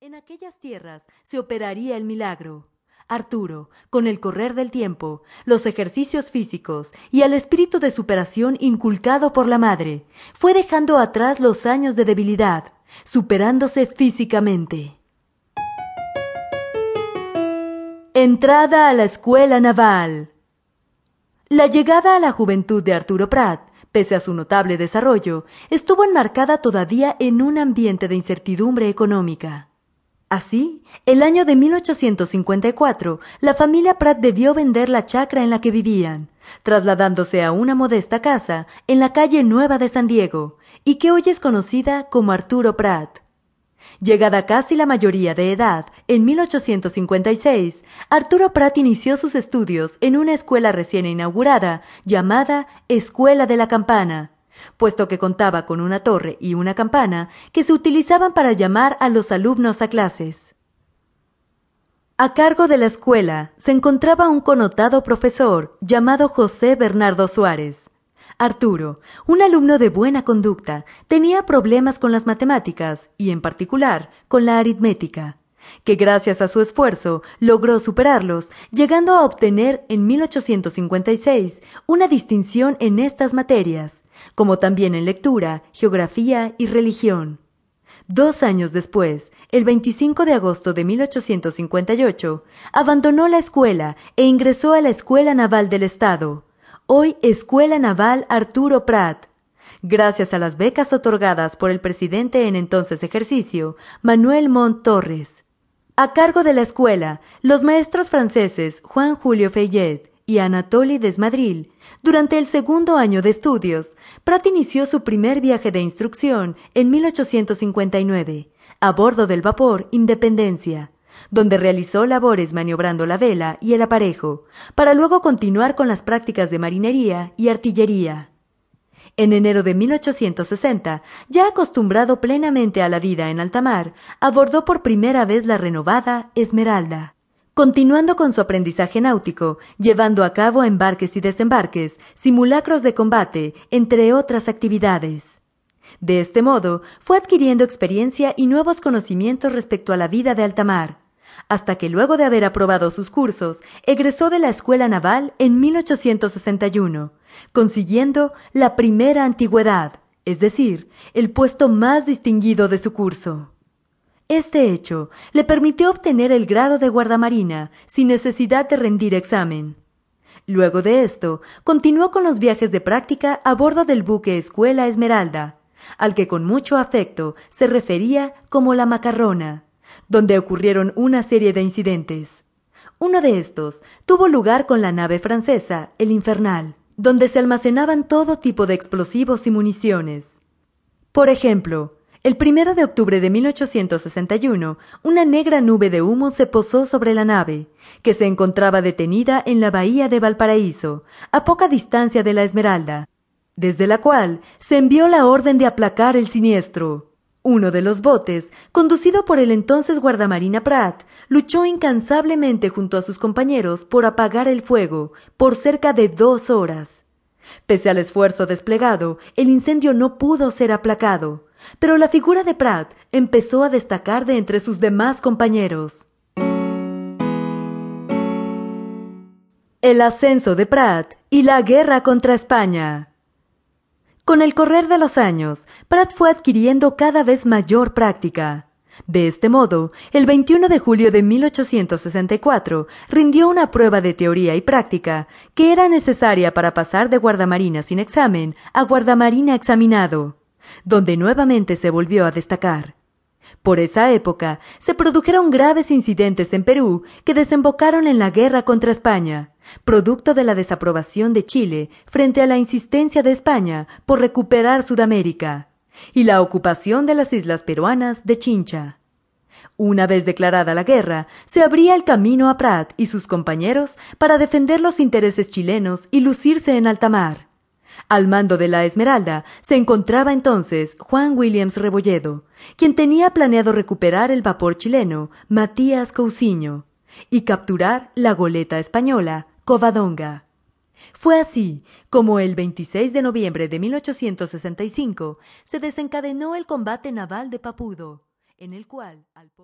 En aquellas tierras se operaría el milagro. Arturo, con el correr del tiempo, los ejercicios físicos y el espíritu de superación inculcado por la madre, fue dejando atrás los años de debilidad, superándose físicamente. Entrada a la escuela naval. La llegada a la juventud de Arturo Prat, pese a su notable desarrollo, estuvo enmarcada todavía en un ambiente de incertidumbre económica. Así, el año de 1854, la familia Pratt debió vender la chacra en la que vivían, trasladándose a una modesta casa en la calle Nueva de San Diego, y que hoy es conocida como Arturo Pratt. Llegada casi la mayoría de edad, en 1856, Arturo Pratt inició sus estudios en una escuela recién inaugurada llamada Escuela de la Campana, puesto que contaba con una torre y una campana que se utilizaban para llamar a los alumnos a clases. A cargo de la escuela se encontraba un connotado profesor llamado José Bernardo Suárez. Arturo, un alumno de buena conducta, tenía problemas con las matemáticas y, en particular, con la aritmética que gracias a su esfuerzo logró superarlos, llegando a obtener en 1856 una distinción en estas materias, como también en lectura, geografía y religión. Dos años después, el 25 de agosto de 1858, abandonó la escuela e ingresó a la Escuela Naval del Estado, hoy Escuela Naval Arturo Prat, gracias a las becas otorgadas por el presidente en entonces ejercicio, Manuel Mont Torres. A cargo de la escuela, los maestros franceses Juan Julio Fayet y Anatoly Desmadril. Durante el segundo año de estudios, Prat inició su primer viaje de instrucción en 1859, a bordo del vapor Independencia, donde realizó labores maniobrando la vela y el aparejo, para luego continuar con las prácticas de marinería y artillería. En enero de 1860, ya acostumbrado plenamente a la vida en alta mar, abordó por primera vez la renovada Esmeralda. Continuando con su aprendizaje náutico, llevando a cabo embarques y desembarques, simulacros de combate, entre otras actividades. De este modo, fue adquiriendo experiencia y nuevos conocimientos respecto a la vida de alta mar, hasta que luego de haber aprobado sus cursos, egresó de la Escuela Naval en 1861, consiguiendo la primera antigüedad, es decir, el puesto más distinguido de su curso. Este hecho le permitió obtener el grado de guardamarina sin necesidad de rendir examen. Luego de esto, continuó con los viajes de práctica a bordo del buque Escuela Esmeralda, al que con mucho afecto se refería como la macarrona donde ocurrieron una serie de incidentes. Uno de estos tuvo lugar con la nave francesa, el Infernal, donde se almacenaban todo tipo de explosivos y municiones. Por ejemplo, el primero de octubre de 1861, una negra nube de humo se posó sobre la nave, que se encontraba detenida en la bahía de Valparaíso, a poca distancia de la Esmeralda, desde la cual se envió la orden de aplacar el siniestro. Uno de los botes, conducido por el entonces guardamarina Pratt, luchó incansablemente junto a sus compañeros por apagar el fuego por cerca de dos horas. Pese al esfuerzo desplegado, el incendio no pudo ser aplacado, pero la figura de Pratt empezó a destacar de entre sus demás compañeros. El ascenso de Pratt y la guerra contra España. Con el correr de los años, Pratt fue adquiriendo cada vez mayor práctica. De este modo, el 21 de julio de 1864 rindió una prueba de teoría y práctica que era necesaria para pasar de guardamarina sin examen a guardamarina examinado, donde nuevamente se volvió a destacar. Por esa época se produjeron graves incidentes en Perú que desembocaron en la guerra contra España, producto de la desaprobación de Chile frente a la insistencia de España por recuperar Sudamérica, y la ocupación de las islas peruanas de Chincha. Una vez declarada la guerra, se abría el camino a Prat y sus compañeros para defender los intereses chilenos y lucirse en alta mar. Al mando de la Esmeralda se encontraba entonces Juan Williams Rebolledo, quien tenía planeado recuperar el vapor chileno Matías Cousiño y capturar la goleta española Covadonga. Fue así como el 26 de noviembre de 1865 se desencadenó el combate naval de Papudo, en el cual al